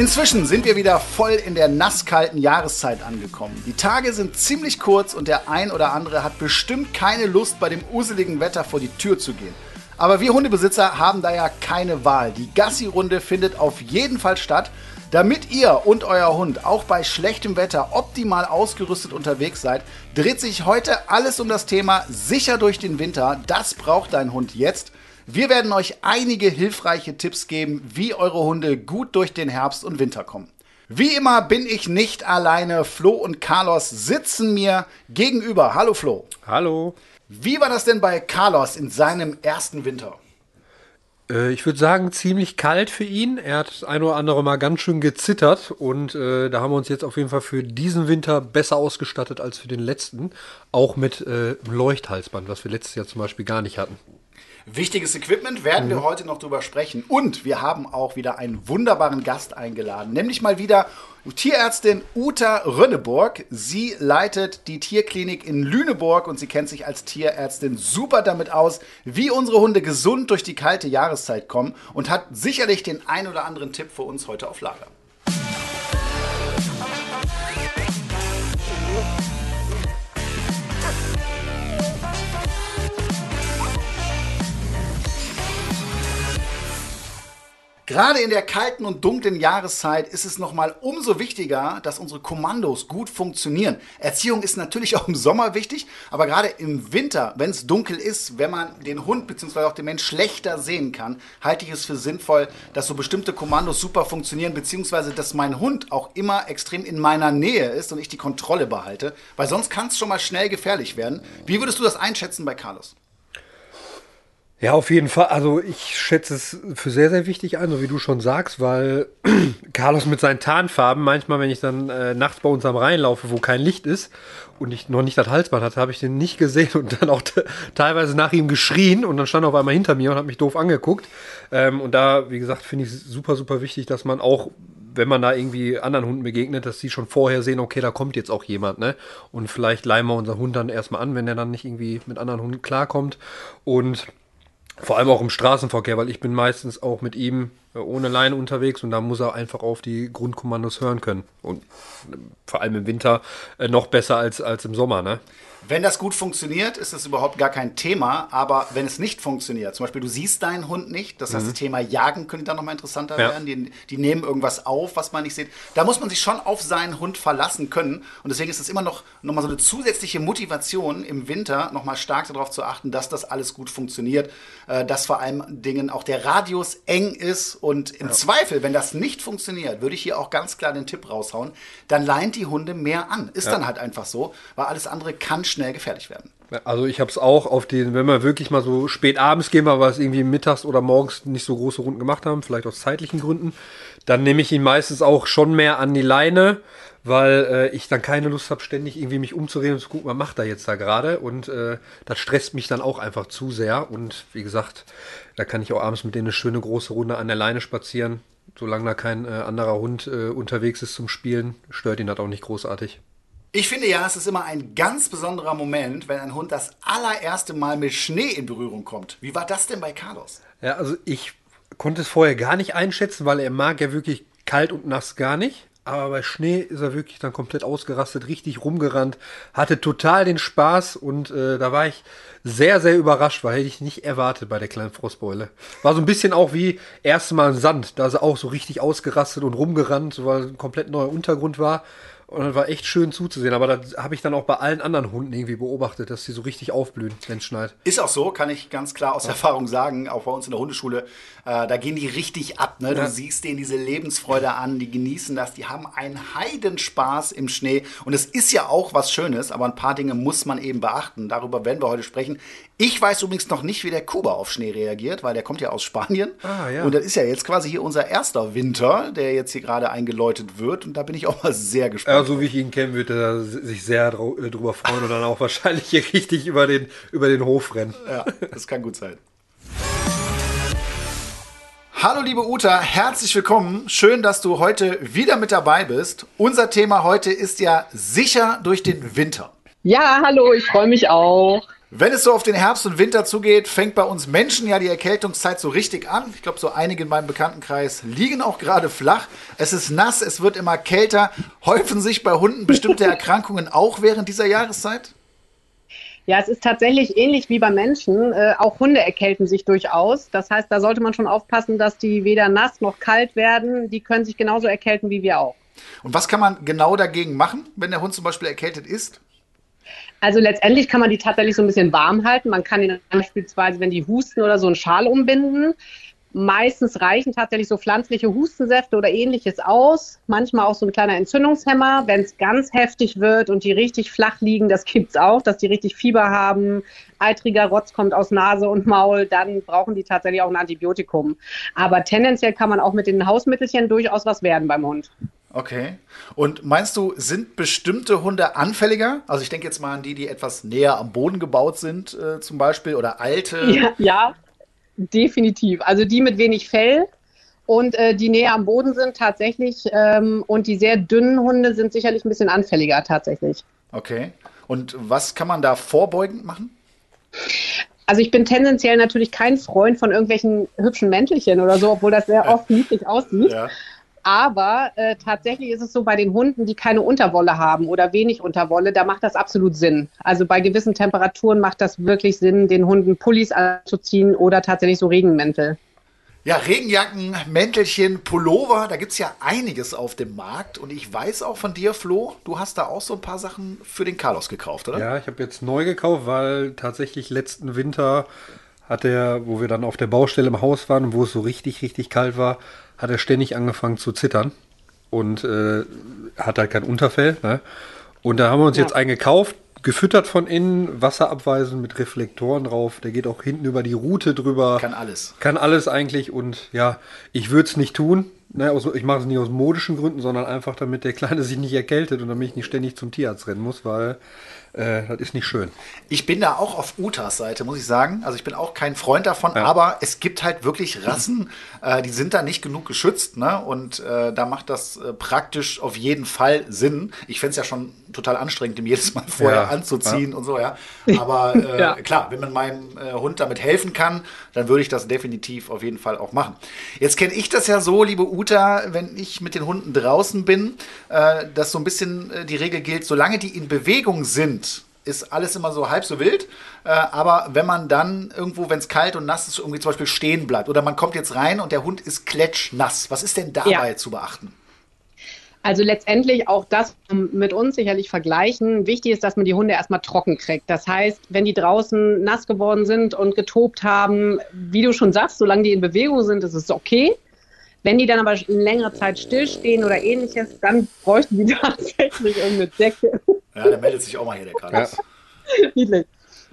Inzwischen sind wir wieder voll in der nasskalten Jahreszeit angekommen. Die Tage sind ziemlich kurz und der ein oder andere hat bestimmt keine Lust, bei dem useligen Wetter vor die Tür zu gehen. Aber wir Hundebesitzer haben da ja keine Wahl. Die Gassi-Runde findet auf jeden Fall statt. Damit ihr und euer Hund auch bei schlechtem Wetter optimal ausgerüstet unterwegs seid, dreht sich heute alles um das Thema sicher durch den Winter. Das braucht dein Hund jetzt. Wir werden euch einige hilfreiche Tipps geben, wie eure Hunde gut durch den Herbst und Winter kommen. Wie immer bin ich nicht alleine. Flo und Carlos sitzen mir gegenüber. Hallo Flo. Hallo. Wie war das denn bei Carlos in seinem ersten Winter? Äh, ich würde sagen, ziemlich kalt für ihn. Er hat das ein oder andere Mal ganz schön gezittert und äh, da haben wir uns jetzt auf jeden Fall für diesen Winter besser ausgestattet als für den letzten. Auch mit äh, Leuchthalsband, was wir letztes Jahr zum Beispiel gar nicht hatten. Wichtiges Equipment werden wir mhm. heute noch drüber sprechen. Und wir haben auch wieder einen wunderbaren Gast eingeladen, nämlich mal wieder Tierärztin Uta Rönneburg. Sie leitet die Tierklinik in Lüneburg und sie kennt sich als Tierärztin super damit aus, wie unsere Hunde gesund durch die kalte Jahreszeit kommen und hat sicherlich den ein oder anderen Tipp für uns heute auf Lager. Gerade in der kalten und dunklen Jahreszeit ist es nochmal umso wichtiger, dass unsere Kommandos gut funktionieren. Erziehung ist natürlich auch im Sommer wichtig, aber gerade im Winter, wenn es dunkel ist, wenn man den Hund bzw. auch den Mensch schlechter sehen kann, halte ich es für sinnvoll, dass so bestimmte Kommandos super funktionieren, beziehungsweise dass mein Hund auch immer extrem in meiner Nähe ist und ich die Kontrolle behalte, weil sonst kann es schon mal schnell gefährlich werden. Wie würdest du das einschätzen bei Carlos? Ja, auf jeden Fall. Also ich schätze es für sehr, sehr wichtig ein, so wie du schon sagst, weil Carlos mit seinen Tarnfarben, manchmal, wenn ich dann äh, nachts bei uns am Rhein laufe, wo kein Licht ist und ich noch nicht das Halsband hatte, habe ich den nicht gesehen und dann auch teilweise nach ihm geschrien und dann stand er auf einmal hinter mir und hat mich doof angeguckt. Ähm, und da, wie gesagt, finde ich es super, super wichtig, dass man auch wenn man da irgendwie anderen Hunden begegnet, dass sie schon vorher sehen, okay, da kommt jetzt auch jemand, ne? Und vielleicht leihen wir unser Hund dann erstmal an, wenn der dann nicht irgendwie mit anderen Hunden klarkommt. Und vor allem auch im Straßenverkehr, weil ich bin meistens auch mit ihm äh, ohne Leine unterwegs und da muss er einfach auf die Grundkommandos hören können. Und äh, vor allem im Winter äh, noch besser als, als im Sommer, ne? Wenn das gut funktioniert, ist das überhaupt gar kein Thema. Aber wenn es nicht funktioniert, zum Beispiel du siehst deinen Hund nicht, das heißt, mhm. das Thema Jagen könnte dann nochmal interessanter ja. werden. Die, die, nehmen irgendwas auf, was man nicht sieht. Da muss man sich schon auf seinen Hund verlassen können. Und deswegen ist es immer noch, noch mal so eine zusätzliche Motivation im Winter, nochmal stark darauf zu achten, dass das alles gut funktioniert. Äh, dass vor allem Dingen auch der Radius eng ist. Und im ja. Zweifel, wenn das nicht funktioniert, würde ich hier auch ganz klar den Tipp raushauen, dann leint die Hunde mehr an. Ist ja. dann halt einfach so, weil alles andere kann schnell gefährlich werden. Also ich habe es auch auf den, wenn wir wirklich mal so spät abends gehen, weil wir es irgendwie mittags oder morgens nicht so große Runden gemacht haben, vielleicht aus zeitlichen Gründen, dann nehme ich ihn meistens auch schon mehr an die Leine, weil äh, ich dann keine Lust habe, ständig irgendwie mich umzureden und zu gucken, was macht er jetzt da gerade. Und äh, das stresst mich dann auch einfach zu sehr. Und wie gesagt, da kann ich auch abends mit denen eine schöne große Runde an der Leine spazieren. Solange da kein äh, anderer Hund äh, unterwegs ist zum Spielen, stört ihn das auch nicht großartig. Ich finde ja, es ist immer ein ganz besonderer Moment, wenn ein Hund das allererste Mal mit Schnee in Berührung kommt. Wie war das denn bei Carlos? Ja, also ich konnte es vorher gar nicht einschätzen, weil er mag ja wirklich kalt und nass gar nicht. Aber bei Schnee ist er wirklich dann komplett ausgerastet, richtig rumgerannt, hatte total den Spaß und äh, da war ich sehr, sehr überrascht, weil hätte ich nicht erwartet bei der kleinen Frostbeule. War so ein bisschen auch wie erste Mal im Sand, da ist er auch so richtig ausgerastet und rumgerannt, weil ein komplett neuer Untergrund war. Und das war echt schön zuzusehen. Aber das habe ich dann auch bei allen anderen Hunden irgendwie beobachtet, dass sie so richtig aufblühen, wenn es schneit. Ist auch so, kann ich ganz klar aus ja. Erfahrung sagen. Auch bei uns in der Hundeschule, äh, da gehen die richtig ab. Ne? Du ja. siehst denen diese Lebensfreude an, die genießen das, die haben einen Heidenspaß im Schnee. Und es ist ja auch was Schönes, aber ein paar Dinge muss man eben beachten. Darüber werden wir heute sprechen. Ich weiß übrigens noch nicht, wie der Kuba auf Schnee reagiert, weil der kommt ja aus Spanien. Ah, ja. Und das ist ja jetzt quasi hier unser erster Winter, der jetzt hier gerade eingeläutet wird. Und da bin ich auch mal sehr gespannt. Ja, so wie ich ihn kenne, wird er sich sehr äh, drüber freuen und dann auch wahrscheinlich hier richtig über den, über den Hof rennen. Ja, das kann gut sein. Hallo liebe Uta, herzlich willkommen. Schön, dass du heute wieder mit dabei bist. Unser Thema heute ist ja sicher durch den Winter. Ja, hallo, ich freue mich auch. Wenn es so auf den Herbst und Winter zugeht, fängt bei uns Menschen ja die Erkältungszeit so richtig an. Ich glaube, so einige in meinem Bekanntenkreis liegen auch gerade flach. Es ist nass, es wird immer kälter. Häufen sich bei Hunden bestimmte Erkrankungen auch während dieser Jahreszeit? Ja, es ist tatsächlich ähnlich wie bei Menschen. Äh, auch Hunde erkälten sich durchaus. Das heißt, da sollte man schon aufpassen, dass die weder nass noch kalt werden. Die können sich genauso erkälten wie wir auch. Und was kann man genau dagegen machen, wenn der Hund zum Beispiel erkältet ist? Also letztendlich kann man die tatsächlich so ein bisschen warm halten. Man kann ihnen beispielsweise, wenn die husten oder so einen Schal umbinden. Meistens reichen tatsächlich so pflanzliche Hustensäfte oder ähnliches aus. Manchmal auch so ein kleiner Entzündungshemmer. Wenn es ganz heftig wird und die richtig flach liegen, das gibt's auch, dass die richtig Fieber haben, eitriger Rotz kommt aus Nase und Maul, dann brauchen die tatsächlich auch ein Antibiotikum. Aber tendenziell kann man auch mit den Hausmittelchen durchaus was werden beim Hund. Okay. Und meinst du, sind bestimmte Hunde anfälliger? Also ich denke jetzt mal an die, die etwas näher am Boden gebaut sind, äh, zum Beispiel, oder alte. Ja, ja, definitiv. Also die mit wenig Fell und äh, die näher am Boden sind tatsächlich. Ähm, und die sehr dünnen Hunde sind sicherlich ein bisschen anfälliger tatsächlich. Okay. Und was kann man da vorbeugend machen? Also ich bin tendenziell natürlich kein Freund von irgendwelchen hübschen Mäntelchen oder so, obwohl das sehr oft niedlich aussieht. Ja. Aber äh, tatsächlich ist es so bei den Hunden, die keine Unterwolle haben oder wenig Unterwolle, da macht das absolut Sinn. Also bei gewissen Temperaturen macht das wirklich Sinn, den Hunden Pullis anzuziehen oder tatsächlich so Regenmäntel. Ja, Regenjacken, Mäntelchen, Pullover, da gibt es ja einiges auf dem Markt. Und ich weiß auch von dir, Flo, du hast da auch so ein paar Sachen für den Carlos gekauft, oder? Ja, ich habe jetzt neu gekauft, weil tatsächlich letzten Winter hat er, wo wir dann auf der Baustelle im Haus waren und wo es so richtig, richtig kalt war, hat er ständig angefangen zu zittern und äh, hat halt kein Unterfell. Ne? Und da haben wir uns ja. jetzt einen gekauft, gefüttert von innen, wasserabweisend mit Reflektoren drauf. Der geht auch hinten über die Route drüber. Kann alles. Kann alles eigentlich. Und ja, ich würde es nicht tun. Ne, aus, ich mache es nicht aus modischen Gründen, sondern einfach, damit der Kleine sich nicht erkältet und damit ich nicht ständig zum Tierarzt rennen muss, weil äh, das ist nicht schön. Ich bin da auch auf Utas Seite, muss ich sagen. Also ich bin auch kein Freund davon, ja. aber es gibt halt wirklich Rassen, äh, die sind da nicht genug geschützt. Ne? Und äh, da macht das äh, praktisch auf jeden Fall Sinn. Ich fände es ja schon total anstrengend, ihm jedes Mal vorher ja. anzuziehen ja. und so, ja. Aber äh, klar, wenn man meinem äh, Hund damit helfen kann, dann würde ich das definitiv auf jeden Fall auch machen. Jetzt kenne ich das ja so, liebe Uta, wenn ich mit den Hunden draußen bin, dass so ein bisschen die Regel gilt, solange die in Bewegung sind, ist alles immer so halb so wild. Äh, aber wenn man dann irgendwo, wenn es kalt und nass ist, irgendwie zum Beispiel stehen bleibt oder man kommt jetzt rein und der Hund ist klatschnass, was ist denn dabei ja. zu beachten? Also letztendlich auch das mit uns sicherlich vergleichen. Wichtig ist, dass man die Hunde erstmal trocken kriegt. Das heißt, wenn die draußen nass geworden sind und getobt haben, wie du schon sagst, solange die in Bewegung sind, ist es okay. Wenn die dann aber längere Zeit stillstehen oder ähnliches, dann bräuchten die tatsächlich irgendeine Decke. Ja, der meldet sich auch mal hier, der Carlos. Ja. Niedlich.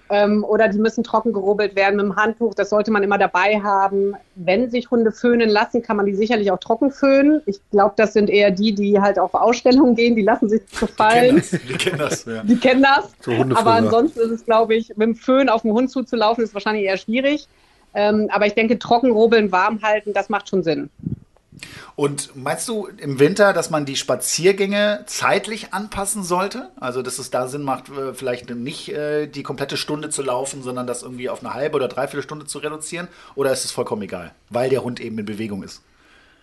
Ähm, oder die müssen trocken gerubbelt werden mit dem Handtuch. Das sollte man immer dabei haben. Wenn sich Hunde föhnen lassen, kann man die sicherlich auch trocken föhnen. Ich glaube, das sind eher die, die halt auf Ausstellungen gehen. Die lassen sich gefallen. Die kennen das. Die kennen das. Ja. Die kennen das. So aber ansonsten ist es, glaube ich, mit dem Föhn auf den Hund zuzulaufen, ist wahrscheinlich eher schwierig. Ähm, aber ich denke, trocken rubbeln, warm halten, das macht schon Sinn. Und meinst du im Winter, dass man die Spaziergänge zeitlich anpassen sollte? Also, dass es da Sinn macht, äh, vielleicht nicht äh, die komplette Stunde zu laufen, sondern das irgendwie auf eine halbe oder dreiviertel Stunde zu reduzieren? Oder ist es vollkommen egal, weil der Hund eben in Bewegung ist?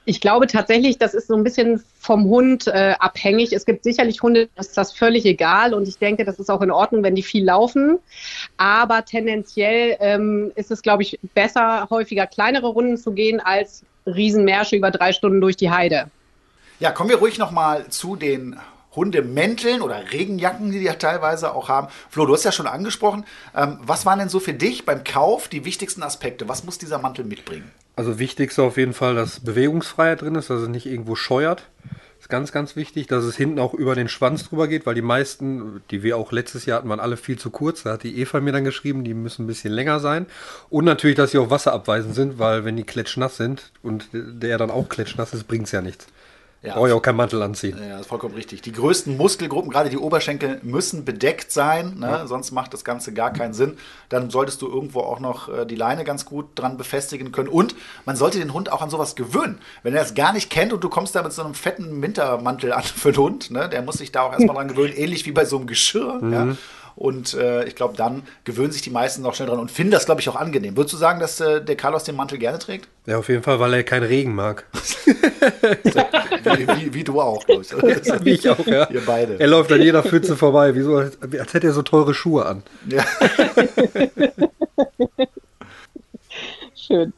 Ich glaube tatsächlich, das ist so ein bisschen vom Hund äh, abhängig. Es gibt sicherlich Hunde, das ist das völlig egal und ich denke, das ist auch in Ordnung, wenn die viel laufen. Aber tendenziell ähm, ist es, glaube ich, besser, häufiger kleinere Runden zu gehen, als Riesenmärsche über drei Stunden durch die Heide. Ja, kommen wir ruhig nochmal zu den Hundemänteln oder Regenjacken, die die ja teilweise auch haben. Flo, du hast ja schon angesprochen. Ähm, was waren denn so für dich beim Kauf die wichtigsten Aspekte? Was muss dieser Mantel mitbringen? Also wichtigste auf jeden Fall, dass Bewegungsfreiheit drin ist, dass es nicht irgendwo scheuert. Ist ganz, ganz wichtig, dass es hinten auch über den Schwanz drüber geht, weil die meisten, die wir auch letztes Jahr hatten, waren alle viel zu kurz. Da hat die Eva mir dann geschrieben, die müssen ein bisschen länger sein. Und natürlich, dass sie auch wasserabweisend sind, weil wenn die klatschnass sind und der dann auch klatschnass ist, bringt es ja nichts. Ja, Brauche ich auch keinen Mantel anziehen. Ja, das ist vollkommen richtig. Die größten Muskelgruppen, gerade die Oberschenkel, müssen bedeckt sein. Ne? Ja. Sonst macht das Ganze gar keinen Sinn. Dann solltest du irgendwo auch noch äh, die Leine ganz gut dran befestigen können. Und man sollte den Hund auch an sowas gewöhnen. Wenn er es gar nicht kennt und du kommst da mit so einem fetten Wintermantel an für den Hund, ne? der muss sich da auch erstmal dran gewöhnen, ähnlich wie bei so einem Geschirr. Mhm. Ja? Und äh, ich glaube, dann gewöhnen sich die meisten noch schnell dran und finden das, glaube ich, auch angenehm. Würdest du sagen, dass äh, der Carlos den Mantel gerne trägt? Ja, auf jeden Fall, weil er keinen Regen mag. wie, wie, wie, du auch, glaube ich. wie ich auch, ja. Ihr beide. Er läuft an jeder Pfütze vorbei, wie so, als, als hätte er so teure Schuhe an. Ja. Schön.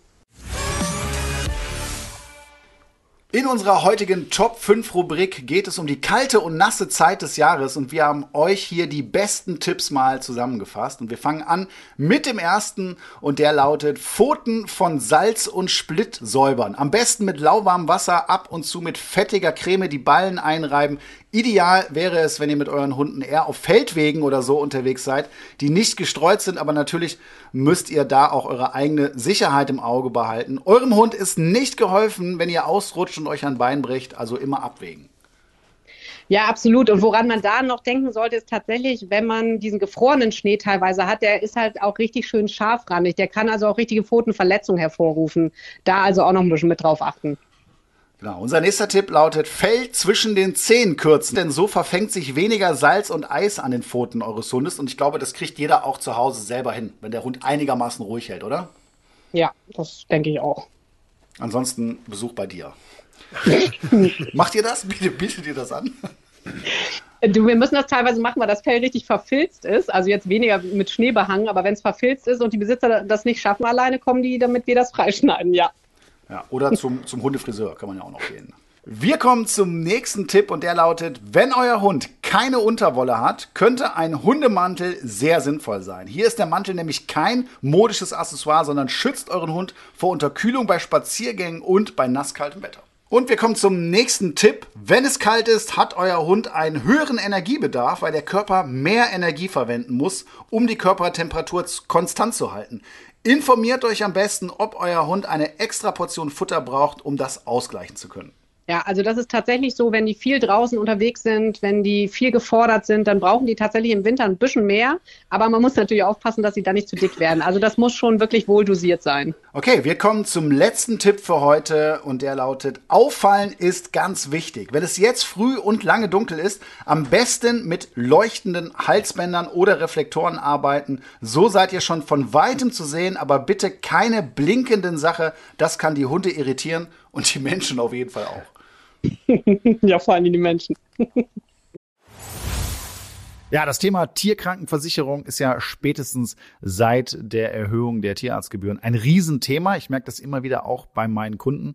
In unserer heutigen Top 5 Rubrik geht es um die kalte und nasse Zeit des Jahres und wir haben euch hier die besten Tipps mal zusammengefasst und wir fangen an mit dem ersten und der lautet Pfoten von Salz und Split säubern. Am besten mit lauwarmem Wasser, ab und zu mit fettiger Creme die Ballen einreiben. Ideal wäre es, wenn ihr mit euren Hunden eher auf Feldwegen oder so unterwegs seid, die nicht gestreut sind, aber natürlich müsst ihr da auch eure eigene Sicherheit im Auge behalten. Eurem Hund ist nicht geholfen, wenn ihr ausrutscht und euch ein Bein bricht, also immer abwägen. Ja, absolut. Und woran man da noch denken sollte, ist tatsächlich, wenn man diesen gefrorenen Schnee teilweise hat, der ist halt auch richtig schön scharfrandig. Der kann also auch richtige Pfotenverletzungen hervorrufen. Da also auch noch ein bisschen mit drauf achten. Genau. Unser nächster Tipp lautet Fell zwischen den Zehen kürzen, denn so verfängt sich weniger Salz und Eis an den Pfoten eures Hundes und ich glaube, das kriegt jeder auch zu Hause selber hin, wenn der Hund einigermaßen ruhig hält, oder? Ja, das denke ich auch. Ansonsten Besuch bei dir. Macht ihr das? Bietet, bietet ihr das an? Du, wir müssen das teilweise machen, weil das Fell richtig verfilzt ist. Also jetzt weniger mit Schnee behangen, aber wenn es verfilzt ist und die Besitzer das nicht schaffen alleine, kommen die, damit wir das freischneiden, ja. Ja, oder zum, zum Hundefriseur kann man ja auch noch gehen. Wir kommen zum nächsten Tipp und der lautet, wenn euer Hund keine Unterwolle hat, könnte ein Hundemantel sehr sinnvoll sein. Hier ist der Mantel nämlich kein modisches Accessoire, sondern schützt euren Hund vor Unterkühlung bei Spaziergängen und bei nasskaltem Wetter. Und wir kommen zum nächsten Tipp. Wenn es kalt ist, hat euer Hund einen höheren Energiebedarf, weil der Körper mehr Energie verwenden muss, um die Körpertemperatur konstant zu halten. Informiert euch am besten, ob euer Hund eine extra Portion Futter braucht, um das ausgleichen zu können. Ja, also das ist tatsächlich so, wenn die viel draußen unterwegs sind, wenn die viel gefordert sind, dann brauchen die tatsächlich im Winter ein bisschen mehr. Aber man muss natürlich aufpassen, dass sie da nicht zu dick werden. Also das muss schon wirklich wohl dosiert sein. Okay, wir kommen zum letzten Tipp für heute und der lautet, auffallen ist ganz wichtig. Wenn es jetzt früh und lange dunkel ist, am besten mit leuchtenden Halsbändern oder Reflektoren arbeiten. So seid ihr schon von weitem zu sehen, aber bitte keine blinkenden Sache. Das kann die Hunde irritieren und die Menschen auf jeden Fall auch. ja, vor allem die Menschen. Ja, das Thema Tierkrankenversicherung ist ja spätestens seit der Erhöhung der Tierarztgebühren ein Riesenthema. Ich merke das immer wieder auch bei meinen Kunden.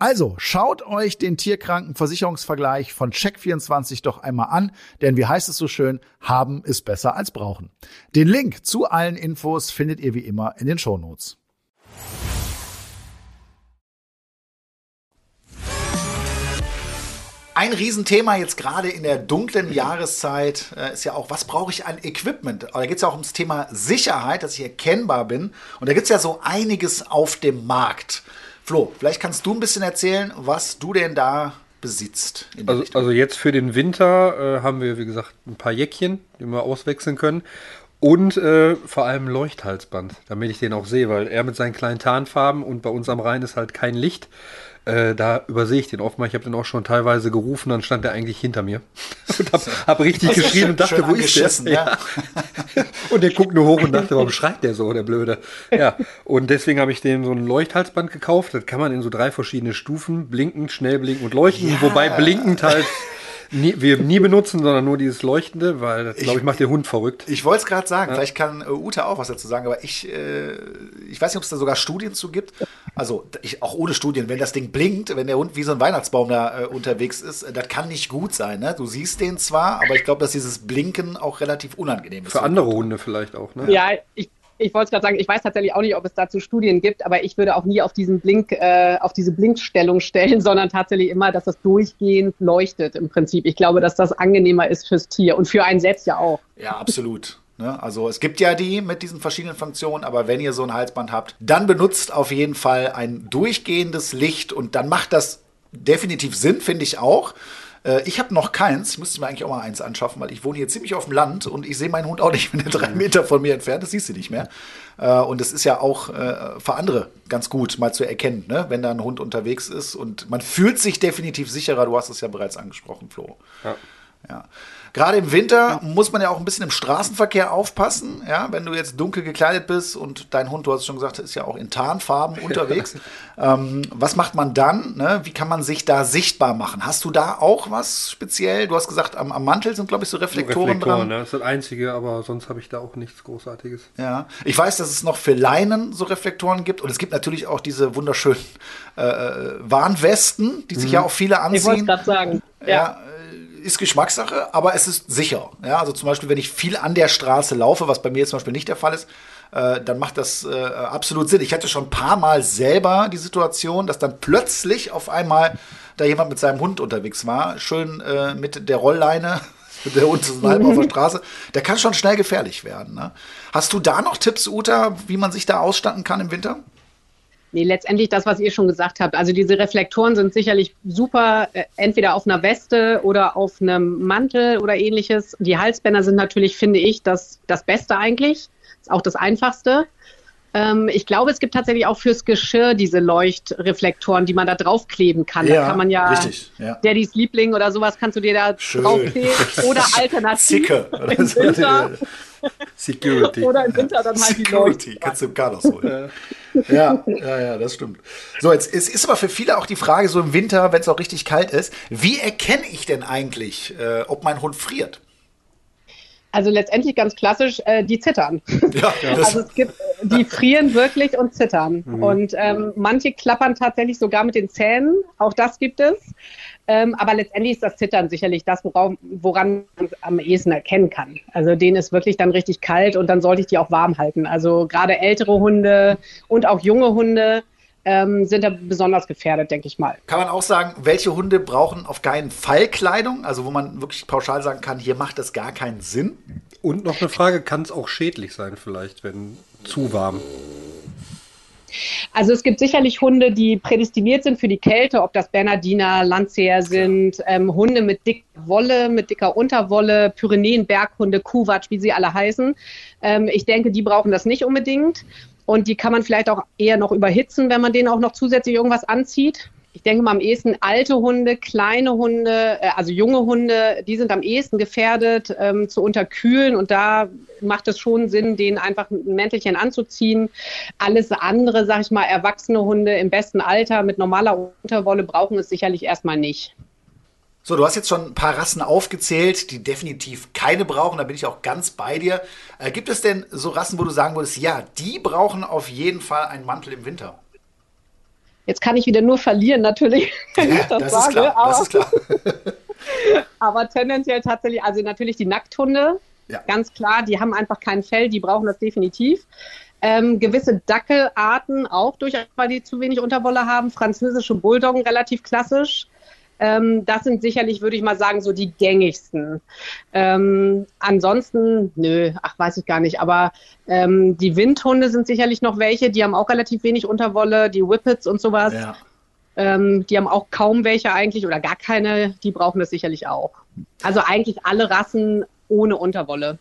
Also schaut euch den Tierkrankenversicherungsvergleich von Check24 doch einmal an, denn wie heißt es so schön, haben ist besser als brauchen. Den Link zu allen Infos findet ihr wie immer in den Shownotes. Ein Riesenthema jetzt gerade in der dunklen Jahreszeit äh, ist ja auch, was brauche ich an Equipment? Aber da geht es ja auch ums Thema Sicherheit, dass ich erkennbar bin. Und da gibt es ja so einiges auf dem Markt. Flo, vielleicht kannst du ein bisschen erzählen, was du denn da besitzt. Also, also, jetzt für den Winter äh, haben wir, wie gesagt, ein paar Jäckchen, die wir auswechseln können. Und äh, vor allem Leuchthalsband, damit ich den auch sehe, weil er mit seinen kleinen Tarnfarben und bei uns am Rhein ist halt kein Licht. Äh, da übersehe ich den oft mal. Ich habe den auch schon teilweise gerufen, dann stand er eigentlich hinter mir. und habe hab richtig geschrien und dachte, wo ist der? Ja. und der guckt nur hoch und dachte, warum schreit der so, der Blöde? Ja, und deswegen habe ich dem so ein Leuchthalsband gekauft. Das kann man in so drei verschiedene Stufen, blinkend, schnell blinken und leuchten. Ja. Wobei blinkend halt nie, wir nie benutzen, sondern nur dieses Leuchtende, weil das, glaube ich, macht der Hund verrückt. Ich wollte es gerade sagen, ja. vielleicht kann äh, Ute auch was dazu sagen, aber ich, äh, ich weiß nicht, ob es da sogar Studien zu gibt. Also ich, auch ohne Studien, wenn das Ding blinkt, wenn der Hund wie so ein Weihnachtsbaum da äh, unterwegs ist, äh, das kann nicht gut sein. Ne? Du siehst den zwar, aber ich glaube, dass dieses Blinken auch relativ unangenehm ist. Für andere Hunde vielleicht auch, ne? Ja, ich ich wollte gerade sagen, ich weiß tatsächlich auch nicht, ob es dazu Studien gibt, aber ich würde auch nie auf diesen Blink, äh, auf diese Blinkstellung stellen, sondern tatsächlich immer, dass das durchgehend leuchtet im Prinzip. Ich glaube, dass das angenehmer ist fürs Tier und für einen selbst ja auch. Ja, absolut. Ne? Also es gibt ja die mit diesen verschiedenen Funktionen, aber wenn ihr so ein Halsband habt, dann benutzt auf jeden Fall ein durchgehendes Licht und dann macht das definitiv Sinn, finde ich auch. Äh, ich habe noch keins. Ich müsste mir eigentlich auch mal eins anschaffen, weil ich wohne hier ziemlich auf dem Land und ich sehe meinen Hund auch nicht, wenn er drei Meter von mir entfernt ist. Siehst du nicht mehr. Äh, und es ist ja auch äh, für andere ganz gut mal zu erkennen, ne? wenn da ein Hund unterwegs ist. Und man fühlt sich definitiv sicherer. Du hast es ja bereits angesprochen, Flo. Ja. ja. Gerade im Winter muss man ja auch ein bisschen im Straßenverkehr aufpassen. Ja, wenn du jetzt dunkel gekleidet bist und dein Hund, du hast schon gesagt, ist ja auch in Tarnfarben unterwegs. ähm, was macht man dann? Ne? Wie kann man sich da sichtbar machen? Hast du da auch was speziell? Du hast gesagt, am, am Mantel sind, glaube ich, so Reflektoren, Reflektoren dran. Ne? Das ist das Einzige, aber sonst habe ich da auch nichts Großartiges. Ja, ich weiß, dass es noch für Leinen so Reflektoren gibt und es gibt natürlich auch diese wunderschönen äh, äh Warnwesten, die sich mhm. ja auch viele anziehen. Ich wollte gerade sagen. ja, ja ist Geschmackssache, aber es ist sicher. Ja, also zum Beispiel, wenn ich viel an der Straße laufe, was bei mir zum Beispiel nicht der Fall ist, äh, dann macht das äh, absolut Sinn. Ich hatte schon ein paar Mal selber die Situation, dass dann plötzlich auf einmal da jemand mit seinem Hund unterwegs war, schön äh, mit der Rollleine. Der Hund ist halb auf der Straße. Der kann schon schnell gefährlich werden. Ne? Hast du da noch Tipps, Uta, wie man sich da ausstatten kann im Winter? Nee, letztendlich das, was ihr schon gesagt habt. Also diese Reflektoren sind sicherlich super, äh, entweder auf einer Weste oder auf einem Mantel oder ähnliches. Die Halsbänder sind natürlich, finde ich, das, das Beste eigentlich. Ist auch das Einfachste. Ähm, ich glaube, es gibt tatsächlich auch fürs Geschirr diese Leuchtreflektoren, die man da draufkleben kann. Ja, da kann man ja, richtig, ja. Daddys Liebling oder sowas kannst du dir da Schön. draufkleben. Oder alternativ. Zicke. Im Winter. Security. Oder im Winter dann halt Security. die Kannst du im Carlos holen. ja, ja, ja, das stimmt. So, jetzt es ist aber für viele auch die Frage, so im Winter, wenn es auch richtig kalt ist, wie erkenne ich denn eigentlich, äh, ob mein Hund friert? Also letztendlich ganz klassisch, äh, die zittern. Ja, also es gibt, die frieren wirklich und zittern. Mhm. Und ähm, manche klappern tatsächlich sogar mit den Zähnen. Auch das gibt es. Ähm, aber letztendlich ist das Zittern sicherlich das, woran, woran man am ehesten erkennen kann. Also denen ist wirklich dann richtig kalt und dann sollte ich die auch warm halten. Also gerade ältere Hunde und auch junge Hunde ähm, sind da besonders gefährdet, denke ich mal. Kann man auch sagen, welche Hunde brauchen auf keinen Fall Kleidung? Also wo man wirklich pauschal sagen kann, hier macht das gar keinen Sinn? Und noch eine Frage, kann es auch schädlich sein vielleicht, wenn zu warm? Also es gibt sicherlich Hunde, die prädestiniert sind für die Kälte, ob das Bernardiner, Landseer sind, ähm, Hunde mit dicker Wolle, mit dicker Unterwolle, Pyrenäen, Berghunde, Kuwatsch, wie sie alle heißen. Ähm, ich denke, die brauchen das nicht unbedingt. Und die kann man vielleicht auch eher noch überhitzen, wenn man denen auch noch zusätzlich irgendwas anzieht. Ich denke mal am ehesten alte Hunde, kleine Hunde, äh, also junge Hunde, die sind am ehesten gefährdet ähm, zu unterkühlen und da macht es schon Sinn, denen einfach ein Mäntelchen anzuziehen. Alles andere, sag ich mal, erwachsene Hunde im besten Alter mit normaler Unterwolle brauchen es sicherlich erstmal nicht. So, du hast jetzt schon ein paar Rassen aufgezählt, die definitiv keine brauchen. Da bin ich auch ganz bei dir. Äh, gibt es denn so Rassen, wo du sagen würdest, ja, die brauchen auf jeden Fall einen Mantel im Winter? Jetzt kann ich wieder nur verlieren, natürlich, wenn ja, ich das, das sage. Ist klar, aber, das ist klar. aber tendenziell tatsächlich, also natürlich die Nackthunde, ja. ganz klar, die haben einfach kein Fell, die brauchen das definitiv. Ähm, gewisse Dackelarten auch durchaus, weil die zu wenig Unterwolle haben. Französische Bulldoggen relativ klassisch. Ähm, das sind sicherlich, würde ich mal sagen, so die gängigsten. Ähm, ansonsten, nö, ach, weiß ich gar nicht. Aber ähm, die Windhunde sind sicherlich noch welche, die haben auch relativ wenig Unterwolle, die Whippets und sowas. Ja. Ähm, die haben auch kaum welche eigentlich oder gar keine, die brauchen das sicherlich auch. Also eigentlich alle Rassen ohne Unterwolle.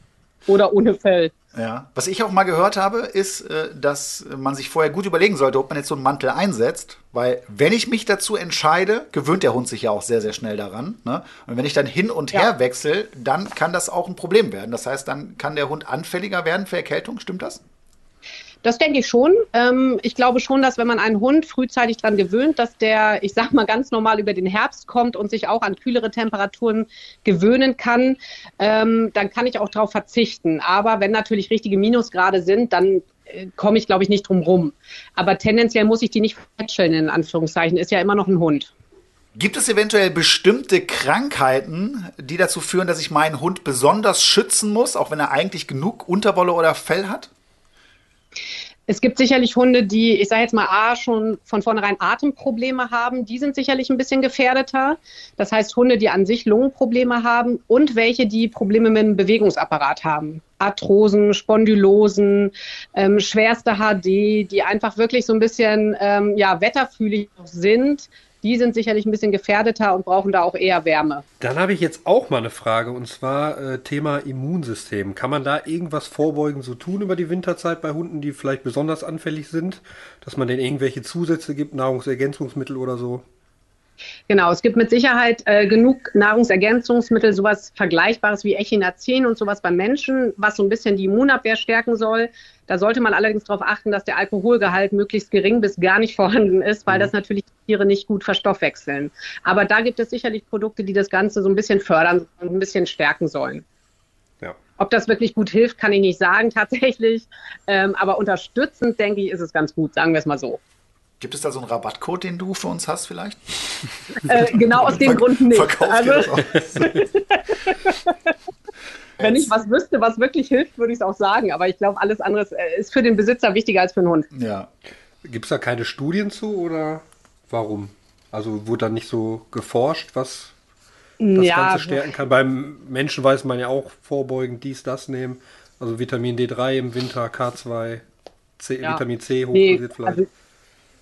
Oder ohne Fell. Ja. Was ich auch mal gehört habe, ist, äh, dass man sich vorher gut überlegen sollte, ob man jetzt so einen Mantel einsetzt. Weil, wenn ich mich dazu entscheide, gewöhnt der Hund sich ja auch sehr, sehr schnell daran. Ne? Und wenn ich dann hin und her wechsle, dann kann das auch ein Problem werden. Das heißt, dann kann der Hund anfälliger werden für Erkältung. Stimmt das? Das denke ich schon. Ähm, ich glaube schon, dass wenn man einen Hund frühzeitig daran gewöhnt, dass der, ich sag mal, ganz normal über den Herbst kommt und sich auch an kühlere Temperaturen gewöhnen kann, ähm, dann kann ich auch darauf verzichten. Aber wenn natürlich richtige Minusgrade sind, dann äh, komme ich, glaube ich, nicht drum rum. Aber tendenziell muss ich die nicht fetscheln, in Anführungszeichen. Ist ja immer noch ein Hund. Gibt es eventuell bestimmte Krankheiten, die dazu führen, dass ich meinen Hund besonders schützen muss, auch wenn er eigentlich genug Unterwolle oder Fell hat? Es gibt sicherlich Hunde, die, ich sage jetzt mal, A, schon von vornherein Atemprobleme haben. Die sind sicherlich ein bisschen gefährdeter. Das heißt, Hunde, die an sich Lungenprobleme haben und welche, die Probleme mit dem Bewegungsapparat haben. Arthrosen, Spondylosen, ähm, schwerste HD, die einfach wirklich so ein bisschen ähm, ja, wetterfühlig sind die sind sicherlich ein bisschen gefährdeter und brauchen da auch eher Wärme. Dann habe ich jetzt auch mal eine Frage und zwar äh, Thema Immunsystem. Kann man da irgendwas vorbeugend so tun über die Winterzeit bei Hunden, die vielleicht besonders anfällig sind, dass man denen irgendwelche Zusätze gibt, Nahrungsergänzungsmittel oder so? Genau, es gibt mit Sicherheit äh, genug Nahrungsergänzungsmittel, sowas Vergleichbares wie Echinazin und sowas beim Menschen, was so ein bisschen die Immunabwehr stärken soll. Da sollte man allerdings darauf achten, dass der Alkoholgehalt möglichst gering bis gar nicht vorhanden ist, weil mhm. das natürlich Tiere nicht gut verstoffwechseln. Aber da gibt es sicherlich Produkte, die das Ganze so ein bisschen fördern und ein bisschen stärken sollen. Ja. Ob das wirklich gut hilft, kann ich nicht sagen tatsächlich. Ähm, aber unterstützend, denke ich, ist es ganz gut, sagen wir es mal so. Gibt es da so einen Rabattcode, den du für uns hast vielleicht? Äh, genau aus dem Grund nicht. Verkauf also, Wenn ich was wüsste, was wirklich hilft, würde ich es auch sagen. Aber ich glaube, alles andere äh, ist für den Besitzer wichtiger als für den Hund. Ja. Gibt es da keine Studien zu oder warum? Also wurde da nicht so geforscht, was das ja, Ganze stärken kann? Beim Menschen weiß man ja auch vorbeugend dies, das nehmen. Also Vitamin D3 im Winter, K2, C, ja. Vitamin C hochdosiert nee, vielleicht. Also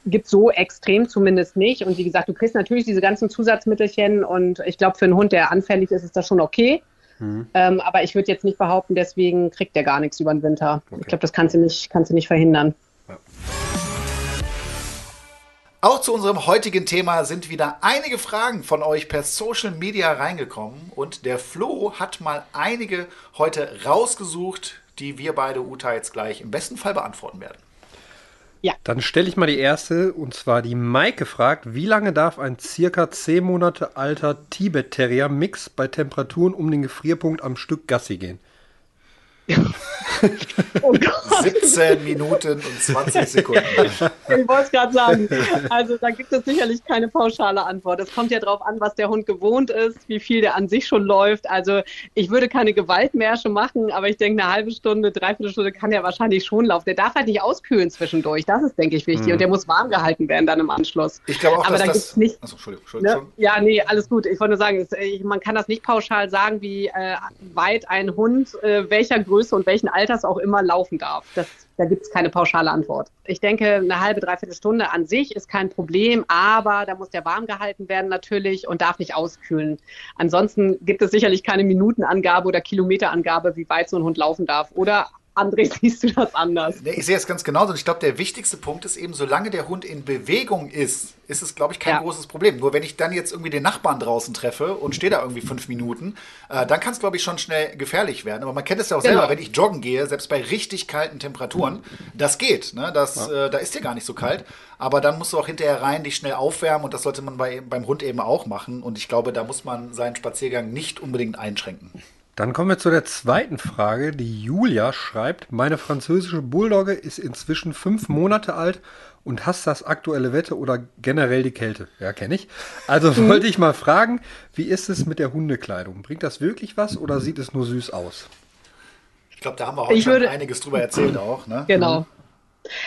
gibt so extrem zumindest nicht. Und wie gesagt, du kriegst natürlich diese ganzen Zusatzmittelchen und ich glaube, für einen Hund, der anfällig ist, ist das schon okay. Mhm. Ähm, aber ich würde jetzt nicht behaupten, deswegen kriegt der gar nichts über den Winter. Okay. Ich glaube, das kannst du nicht, kannst du nicht verhindern. Ja. Auch zu unserem heutigen Thema sind wieder einige Fragen von euch per Social Media reingekommen und der Flo hat mal einige heute rausgesucht, die wir beide Uta jetzt gleich im besten Fall beantworten werden. Ja. Dann stelle ich mal die erste, und zwar die Maike fragt, wie lange darf ein circa 10 Monate alter Tibet-Terrier-Mix bei Temperaturen um den Gefrierpunkt am Stück Gassi gehen? Oh 17 Minuten und 20 Sekunden. ich wollte es gerade sagen. Also da gibt es sicherlich keine pauschale Antwort. Es kommt ja darauf an, was der Hund gewohnt ist, wie viel der an sich schon läuft. Also ich würde keine Gewaltmärsche machen, aber ich denke, eine halbe Stunde, dreiviertel Stunde kann der wahrscheinlich schon laufen. Der darf halt nicht auskühlen zwischendurch. Das ist, denke ich, wichtig. Mhm. Und der muss warm gehalten werden dann im Anschluss. Ich glaube auch, aber dass da das... nicht, Achso, Entschuldigung. Entschuldigung. Ne? Ja, nee, alles gut. Ich wollte nur sagen, man kann das nicht pauschal sagen, wie äh, weit ein Hund, äh, welcher Größe Größe und welchen Alters auch immer laufen darf. Das, da gibt es keine pauschale Antwort. Ich denke, eine halbe, dreiviertel Stunde an sich ist kein Problem, aber da muss der warm gehalten werden natürlich und darf nicht auskühlen. Ansonsten gibt es sicherlich keine Minutenangabe oder Kilometerangabe, wie weit so ein Hund laufen darf. Oder André, siehst du das anders? Nee, ich sehe es ganz genauso. Und ich glaube, der wichtigste Punkt ist eben, solange der Hund in Bewegung ist, ist es, glaube ich, kein ja. großes Problem. Nur wenn ich dann jetzt irgendwie den Nachbarn draußen treffe und stehe da irgendwie fünf Minuten, äh, dann kann es, glaube ich, schon schnell gefährlich werden. Aber man kennt es ja auch genau. selber, wenn ich joggen gehe, selbst bei richtig kalten Temperaturen, das geht. Ne? Das, ja. äh, da ist dir gar nicht so kalt. Aber dann musst du auch hinterher rein, dich schnell aufwärmen und das sollte man bei, beim Hund eben auch machen. Und ich glaube, da muss man seinen Spaziergang nicht unbedingt einschränken. Dann kommen wir zu der zweiten Frage. Die Julia schreibt, meine französische Bulldogge ist inzwischen fünf Monate alt und hasst das aktuelle Wetter oder generell die Kälte. Ja, kenne ich. Also mhm. wollte ich mal fragen, wie ist es mit der Hundekleidung? Bringt das wirklich was oder sieht es nur süß aus? Ich glaube, da haben wir heute schon würde, einiges drüber erzählt auch. Ne? Genau.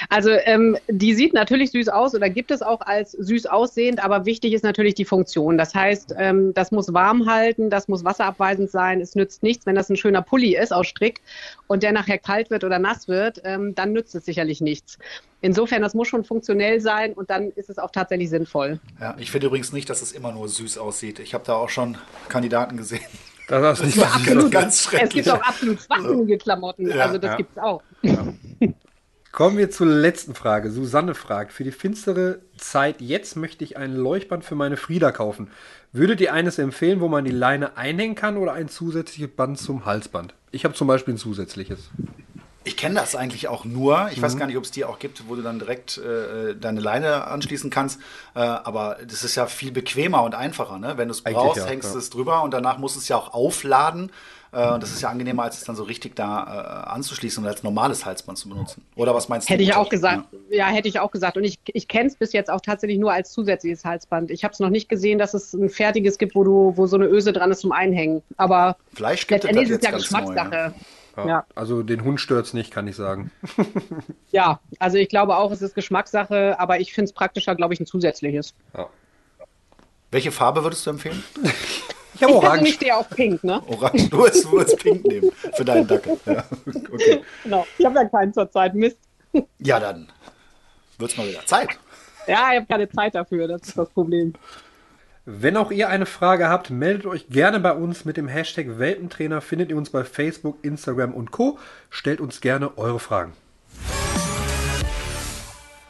Also ähm, die sieht natürlich süß aus oder gibt es auch als süß aussehend, aber wichtig ist natürlich die Funktion. Das heißt, ähm, das muss warm halten, das muss wasserabweisend sein. Es nützt nichts, wenn das ein schöner Pulli ist aus Strick und der nachher kalt wird oder nass wird, ähm, dann nützt es sicherlich nichts. Insofern, das muss schon funktionell sein und dann ist es auch tatsächlich sinnvoll. Ja, ich finde übrigens nicht, dass es immer nur süß aussieht. Ich habe da auch schon Kandidaten gesehen. Das ist nicht Ja, absolut. ganz Es schrecklich. gibt auch absolut schwachsinnige Klamotten, Ja, also das ja. gibt es auch. Kommen wir zur letzten Frage. Susanne fragt, für die finstere Zeit jetzt möchte ich ein Leuchtband für meine Frieda kaufen. Würdet ihr eines empfehlen, wo man die Leine einhängen kann oder ein zusätzliches Band zum Halsband? Ich habe zum Beispiel ein zusätzliches. Ich kenne das eigentlich auch nur. Ich weiß Mhm. gar nicht, ob es die auch gibt, wo du dann direkt äh, deine Leine anschließen kannst. Äh, aber das ist ja viel bequemer und einfacher. Ne? Wenn du es brauchst, ja, hängst du ja. es drüber und danach musst du es ja auch aufladen. Äh, und das ist ja angenehmer, als es dann so richtig da äh, anzuschließen und als normales Halsband zu benutzen. Oder was meinst du? Hätte ich auch gesagt. Ja, hätte ich auch gesagt. Und ich, ich kenne es bis jetzt auch tatsächlich nur als zusätzliches Halsband. Ich habe es noch nicht gesehen, dass es ein fertiges gibt, wo du, wo so eine Öse dran ist zum Einhängen. Aber Vielleicht gibt es das letztendlich ist jetzt es ja ganz neu. Ja. Geschmackssache. Ja. Ja. Also den Hund stört's nicht, kann ich sagen. Ja, also ich glaube auch, es ist Geschmackssache, aber ich finde es praktischer, glaube ich, ein zusätzliches. Ja. Welche Farbe würdest du empfehlen? Ich habe Ich Orange. stehe auf Pink, ne? Orange. Du würdest, du würdest Pink nehmen für deinen Dackel. Ja. Okay. Genau. Ich habe ja keinen zur Zeit. Mist. Ja, dann wird es mal wieder Zeit. Ja, ich habe keine Zeit dafür. Das ist das Problem. Wenn auch ihr eine Frage habt, meldet euch gerne bei uns mit dem Hashtag Welpentrainer. Findet ihr uns bei Facebook, Instagram und Co. Stellt uns gerne eure Fragen.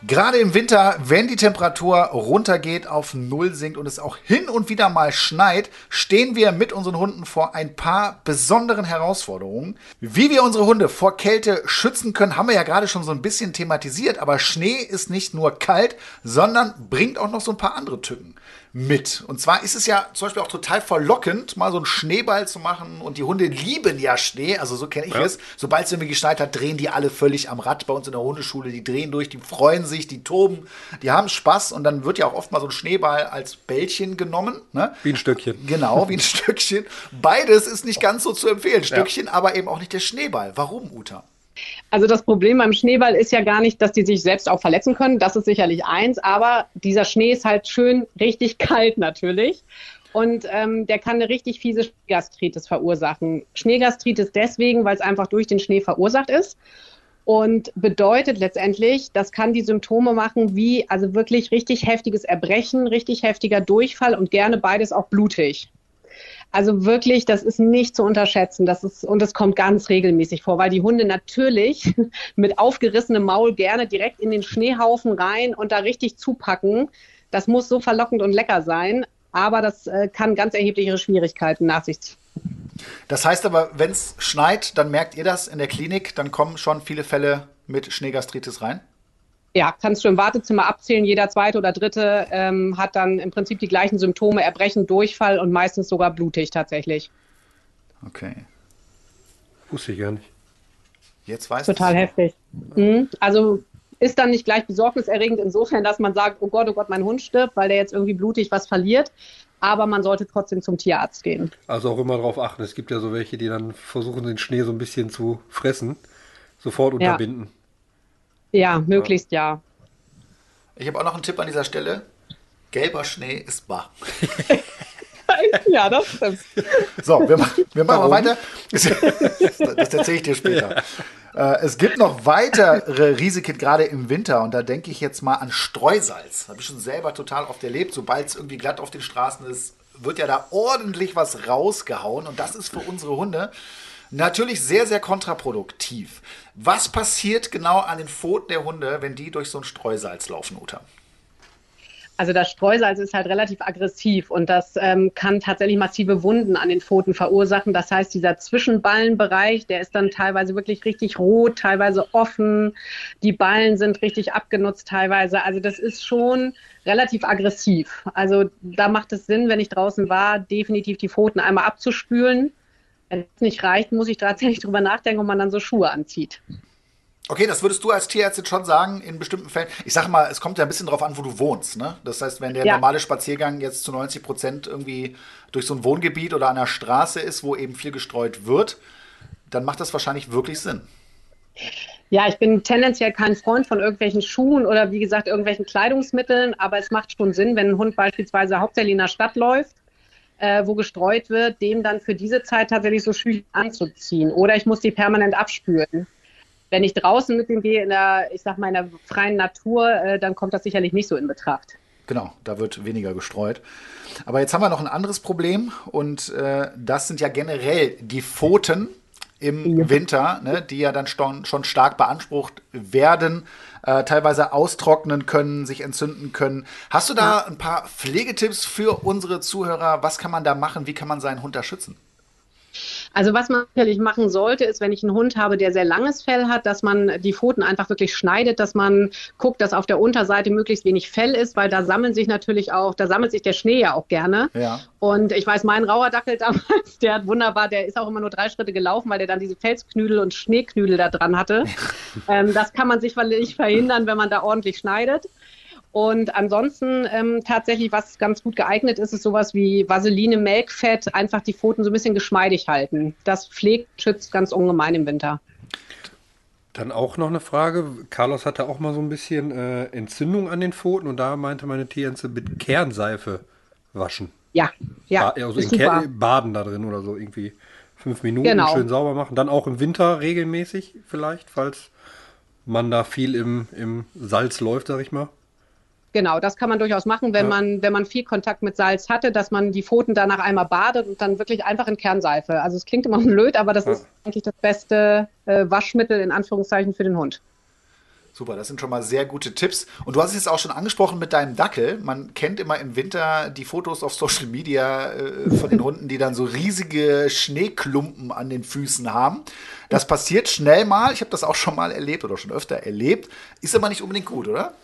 Gerade im Winter, wenn die Temperatur runtergeht, auf Null sinkt und es auch hin und wieder mal schneit, stehen wir mit unseren Hunden vor ein paar besonderen Herausforderungen. Wie wir unsere Hunde vor Kälte schützen können, haben wir ja gerade schon so ein bisschen thematisiert, aber Schnee ist nicht nur kalt, sondern bringt auch noch so ein paar andere Tücken mit. Und zwar ist es ja zum Beispiel auch total verlockend, mal so einen Schneeball zu machen. Und die Hunde lieben ja Schnee, also so kenne ich Ja. es. Sobald es irgendwie geschneit hat, drehen die alle völlig am Rad bei uns in der Hundeschule. Die drehen durch, die freuen sich, die toben, die haben Spaß. Und dann wird ja auch oft mal so ein Schneeball als Bällchen genommen. Ne? Wie ein Stückchen. Genau, wie ein Stückchen. Beides ist nicht ganz so zu empfehlen. Stückchen, aber eben auch nicht der Schneeball. Warum, Uta? Also das Problem beim Schneeball ist ja gar nicht, dass die sich selbst auch verletzen können. Das ist sicherlich eins, aber dieser Schnee ist halt schön richtig kalt natürlich. Und ähm, der kann eine richtig fiese Schneegastritis verursachen. Schneegastritis deswegen, weil es einfach durch den Schnee verursacht ist. Und bedeutet letztendlich, das kann die Symptome machen wie also wirklich richtig heftiges Erbrechen, richtig heftiger Durchfall und gerne beides auch blutig. Also wirklich, das ist nicht zu unterschätzen. Das ist, und es kommt ganz regelmäßig vor, weil die Hunde natürlich mit aufgerissenem Maul gerne direkt in den Schneehaufen rein und da richtig zupacken. Das muss so verlockend und lecker sein, aber das äh, kann ganz erhebliche Schwierigkeiten nach sich ziehen. Das heißt aber, wenn es schneit, dann merkt ihr das in der Klinik, dann kommen schon viele Fälle mit Schneegastritis rein. Ja, kannst du im Wartezimmer abzählen. Jeder zweite oder dritte ähm, hat dann im Prinzip die gleichen Symptome, Erbrechen, Durchfall und meistens sogar blutig tatsächlich. Okay. Wusste ich gar nicht. Jetzt weißt Total heftig. Mhm. Also ist dann nicht gleich besorgniserregend insofern, dass man sagt, oh Gott, oh Gott, mein Hund stirbt, weil der jetzt irgendwie blutig was verliert. Aber man sollte trotzdem zum Tierarzt gehen. Also auch immer darauf achten. Es gibt ja so welche, die dann versuchen, den Schnee so ein bisschen zu fressen. Sofort unterbinden. Ja, möglichst ja. Ich habe auch noch einen Tipp an dieser Stelle. Gelber Schnee ist bar. Ja, das stimmt. So, wir, wir machen mal weiter. Das erzähle ich dir später. Äh, es gibt noch weitere Risiken, gerade im Winter. Und da denke ich jetzt mal an Streusalz. Habe ich schon selber total oft erlebt. Sobald es irgendwie glatt auf den Straßen ist, wird ja da ordentlich was rausgehauen. Und das ist für unsere Hunde natürlich sehr, sehr kontraproduktiv. Was passiert genau an den Pfoten der Hunde, wenn die durch so ein Streusalz laufen, Uta? Also das Streusalz ist halt relativ aggressiv und das ähm, kann tatsächlich massive Wunden an den Pfoten verursachen. Das heißt, dieser Zwischenballenbereich, der ist dann teilweise wirklich richtig rot, teilweise offen. Die Ballen sind richtig abgenutzt teilweise. Also das ist schon relativ aggressiv. Also da macht es Sinn, wenn ich draußen war, definitiv die Pfoten einmal abzuspülen. Wenn es nicht reicht, muss ich tatsächlich drüber nachdenken, ob man dann so Schuhe anzieht. Okay, das würdest du als Tierärztin schon sagen, in bestimmten Fällen. Ich sage mal, es kommt ja ein bisschen drauf an, wo du wohnst. Ne? Das heißt, wenn der Ja. normale Spaziergang jetzt zu 90 Prozent irgendwie durch so ein Wohngebiet oder an einer Straße ist, wo eben viel gestreut wird, dann macht das wahrscheinlich wirklich Sinn. Ja, ich bin tendenziell kein Freund von irgendwelchen Schuhen oder wie gesagt irgendwelchen Kleidungsmitteln, aber es macht schon Sinn, wenn ein Hund beispielsweise hauptsächlich in der Stadt läuft, äh, wo gestreut wird, dem dann für diese Zeit tatsächlich so Schuhe anzuziehen. Oder ich muss die permanent abspülen. Wenn ich draußen mit dem gehe in der, ich sag mal, in der freien Natur, äh, dann kommt das sicherlich nicht so in Betracht. Genau, da wird weniger gestreut. Aber jetzt haben wir noch ein anderes Problem und äh, das sind ja generell die Pfoten im ja. Winter, ne, die ja dann schon, schon stark beansprucht werden, äh, teilweise austrocknen können, sich entzünden können. Hast du da ein paar Pflegetipps für unsere Zuhörer? Was kann man da machen? Wie kann man seinen Hund da schützen? Also was man natürlich machen sollte, ist, wenn ich einen Hund habe, der sehr langes Fell hat, dass man die Pfoten einfach wirklich schneidet, dass man guckt, dass auf der Unterseite möglichst wenig Fell ist, weil da sammeln sich natürlich auch, da sammelt sich der Schnee ja auch gerne. Ja. Und ich weiß, mein Rauerdackel damals, der hat wunderbar, der ist auch immer nur drei Schritte gelaufen, weil der dann diese Felsknüdel und Schneeknüdel da dran hatte. ähm, das kann man sich nicht verhindern, wenn man da ordentlich schneidet. Und ansonsten ähm, tatsächlich, was ganz gut geeignet ist, ist sowas wie Vaseline, Melkfett, einfach die Pfoten so ein bisschen geschmeidig halten. Das pflegt, schützt ganz ungemein im Winter. Dann auch noch eine Frage. Carlos hatte auch mal so ein bisschen äh, Entzündung an den Pfoten und da meinte meine Tierärztin mit Kernseife waschen. Ja, ja. Ba also in Ker Baden da drin oder so irgendwie. Fünf Minuten genau. schön sauber machen. Dann auch im Winter regelmäßig vielleicht, falls man da viel im, im Salz läuft, sag ich mal. Genau, das kann man durchaus machen, wenn ja. man, wenn man viel Kontakt mit Salz hatte, dass man die Pfoten danach einmal badet und dann wirklich einfach in Kernseife. Also es klingt immer blöd, aber das ja. ist eigentlich das beste äh, Waschmittel in Anführungszeichen für den Hund. Super, das sind schon mal sehr gute Tipps. Und du hast es jetzt auch schon angesprochen mit deinem Dackel. Man kennt immer im Winter die Fotos auf Social Media äh, von den Hunden, die dann so riesige Schneeklumpen an den Füßen haben. Das passiert schnell mal. Ich habe das auch schon mal erlebt oder schon öfter erlebt. Ist aber nicht unbedingt gut, oder?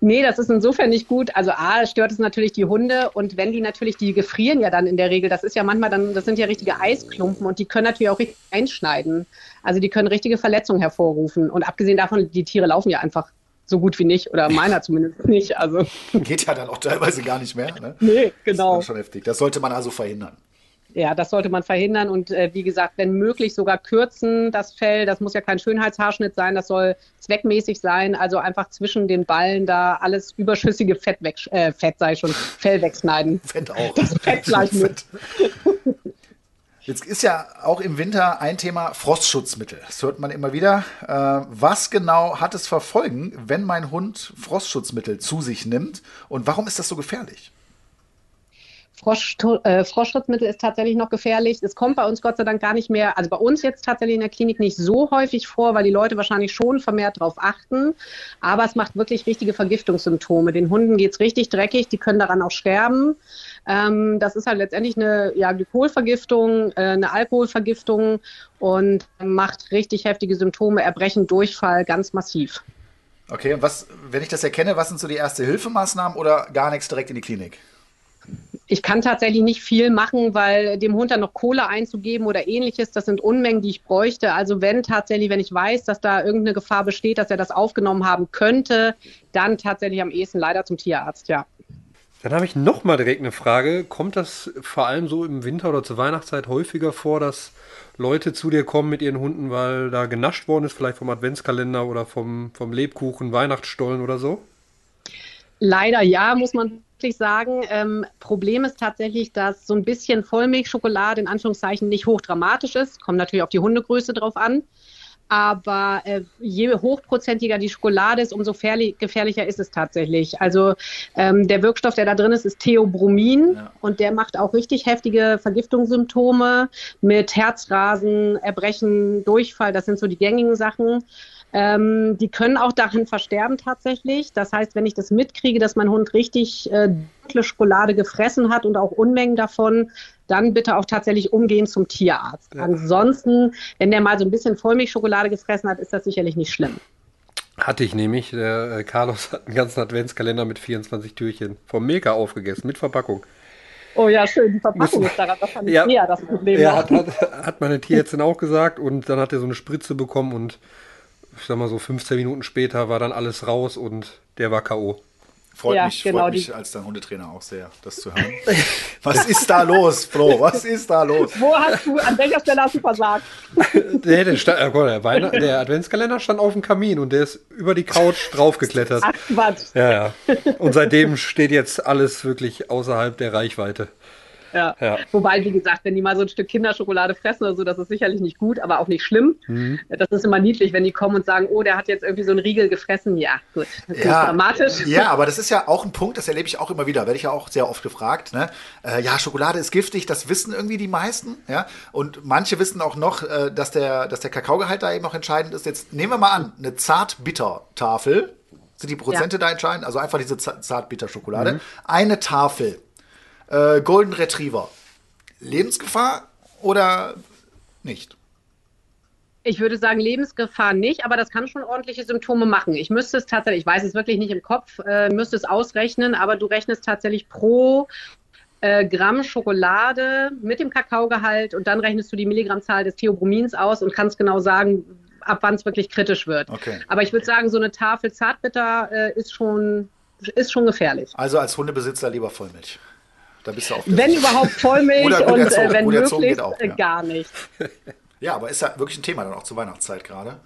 Nee, das ist insofern nicht gut. Also A, stört es natürlich die Hunde und wenn die natürlich, die gefrieren ja dann in der Regel, das ist ja manchmal dann, das sind ja richtige Eisklumpen und die können natürlich auch richtig einschneiden. Also die können richtige Verletzungen hervorrufen. Und abgesehen davon, die Tiere laufen ja einfach so gut wie nicht oder meiner zumindest nicht. Also. Geht ja dann auch teilweise gar nicht mehr. Ne? Nee, genau. Das ist schon heftig. Das sollte man also verhindern. Ja, das sollte man verhindern und äh, wie gesagt, wenn möglich sogar kürzen das Fell. Das muss ja kein Schönheitshaarschnitt sein, das soll zweckmäßig sein. Also einfach zwischen den Ballen da alles überschüssige Fett weg, äh, Fett sei schon, Fell wegschneiden. Fett auch. Das Fett gleich mit. Jetzt ist ja auch im Winter ein Thema Frostschutzmittel. Das hört man immer wieder. Äh, was genau hat es verfolgen, wenn mein Hund Frostschutzmittel zu sich nimmt? Und warum ist das so gefährlich? Frosch, äh, Froschschutzmittel ist tatsächlich noch gefährlich. Es kommt bei uns Gott sei Dank gar nicht mehr, also bei uns jetzt tatsächlich in der Klinik nicht so häufig vor, weil die Leute wahrscheinlich schon vermehrt darauf achten. Aber es macht wirklich richtige Vergiftungssymptome. Den Hunden geht es richtig dreckig, die können daran auch sterben. Ähm, das ist halt letztendlich eine ja, Glykolvergiftung, äh, eine Alkoholvergiftung und macht richtig heftige Symptome, Erbrechen, Durchfall, ganz massiv. Okay, und was, wenn ich das erkenne, was sind so die erste Hilfemaßnahmen oder gar nichts direkt in die Klinik? Ich kann tatsächlich nicht viel machen, weil dem Hund dann noch Kohle einzugeben oder ähnliches, das sind Unmengen, die ich bräuchte. Also wenn tatsächlich, wenn ich weiß, dass da irgendeine Gefahr besteht, dass er das aufgenommen haben könnte, dann tatsächlich am ehesten leider zum Tierarzt, ja. Dann habe ich noch mal direkt eine Frage. Kommt das vor allem so im Winter oder zur Weihnachtszeit häufiger vor, dass Leute zu dir kommen mit ihren Hunden, weil da genascht worden ist, vielleicht vom Adventskalender oder vom, vom Lebkuchen, Weihnachtsstollen oder so? Leider ja, muss man wirklich sagen. Ähm, Problem ist tatsächlich, dass so ein bisschen Vollmilchschokolade in Anführungszeichen nicht hochdramatisch ist. Kommt natürlich auf die Hundegröße drauf an. Aber äh, je hochprozentiger die Schokolade ist, umso gefährlicher ist es tatsächlich. Also ähm, der Wirkstoff, der da drin ist, ist Theobromin ja. und der macht auch richtig heftige Vergiftungssymptome mit Herzrasen, Erbrechen, Durchfall. Das sind so die gängigen Sachen. Ähm, die können auch daran versterben tatsächlich. Das heißt, wenn ich das mitkriege, dass mein Hund richtig äh, dunkle Schokolade gefressen hat und auch Unmengen davon, dann bitte auch tatsächlich umgehen zum Tierarzt. Ja. Ansonsten, wenn der mal so ein bisschen Vollmilchschokolade gefressen hat, ist das sicherlich nicht schlimm. Hatte ich nämlich. Der äh, Carlos hat einen ganzen Adventskalender mit 24 Türchen vom Milka aufgegessen, mit Verpackung. Oh ja, schön, die Verpackung ist daran wahrscheinlich ja, eher das Problem. Ja, hat, hat, hat meine Tierärztin auch gesagt und dann hat er so eine Spritze bekommen und ich sag mal so 15 Minuten später war dann alles raus und der war K.O. Freut ja, mich, genau, freut mich als dein Hundetrainer auch sehr, das zu hören. Was ist da los, Flo? Was ist da los? Wo hast du, an welcher Stelle hast du versagt? der, der, stand, oh der, der Adventskalender stand auf dem Kamin und der ist über die Couch draufgeklettert. Ach Quatsch. Ja, ja. Und seitdem steht jetzt alles wirklich außerhalb der Reichweite. Ja. ja. Wobei, wie gesagt, wenn die mal so ein Stück Kinderschokolade fressen oder so, das ist sicherlich nicht gut, aber auch nicht schlimm. Mhm. Das ist immer niedlich, wenn die kommen und sagen, oh, der hat jetzt irgendwie so einen Riegel gefressen. Ja, gut. Das ist ja, dramatisch. Ja, aber das ist ja auch ein Punkt, das erlebe ich auch immer wieder, werde ich ja auch sehr oft gefragt. Ne? Äh, ja, Schokolade ist giftig, das wissen irgendwie die meisten. Ja? Und manche wissen auch noch, äh, dass, der, dass der Kakaogehalt da eben noch entscheidend ist. Jetzt nehmen wir mal an, eine Zart-Bitter-Tafel. Sind die Prozente ja. da entscheidend? Also einfach diese Zart-Bitter-Schokolade. Mhm. Eine Tafel äh, Golden Retriever. Lebensgefahr oder nicht? Ich würde sagen, Lebensgefahr nicht, aber das kann schon ordentliche Symptome machen. Ich müsste es tatsächlich, ich weiß es wirklich nicht im Kopf, äh, müsste es ausrechnen, aber du rechnest tatsächlich pro äh, Gramm Schokolade mit dem Kakaogehalt und dann rechnest du die Milligrammzahl des Theobromins aus und kannst genau sagen, ab wann es wirklich kritisch wird. Okay. Aber ich würde sagen, so eine Tafel Zartbitter äh, ist, schon, ist schon gefährlich. Also als Hundebesitzer lieber Vollmilch. Da bist du auf Wenn Sicht. überhaupt Vollmilch und äh, wenn möglichst auch, ja. gar nicht. Ja, aber ist ja wirklich ein Thema dann auch zur Weihnachtszeit gerade.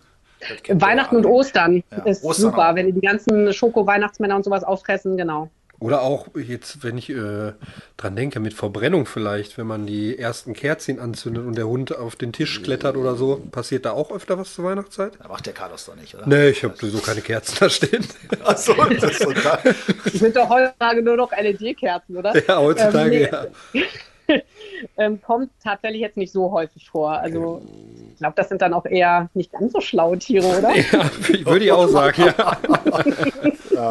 Weihnachten und Ostern ja, ist Ostern super, auch. wenn die ganzen Schoko-Weihnachtsmänner und sowas auffressen, genau. Oder auch jetzt, wenn ich äh, dran denke, mit Verbrennung vielleicht, wenn man die ersten Kerzen anzündet und der Hund auf den Tisch klettert oder so, passiert da auch öfter was zur Weihnachtszeit? Da macht der Carlos doch nicht, oder? Nee, ich habe sowieso keine Kerzen da stehen. Achso, das ist so da. Sind doch heutzutage nur noch LED-Kerzen, oder? Ja, heutzutage, ähm, nee. ja. ähm, kommt tatsächlich jetzt nicht so häufig vor. Also ich glaube, das sind dann auch eher nicht ganz so schlaue Tiere, oder? Ja, würde ich auch sagen, ja. ja.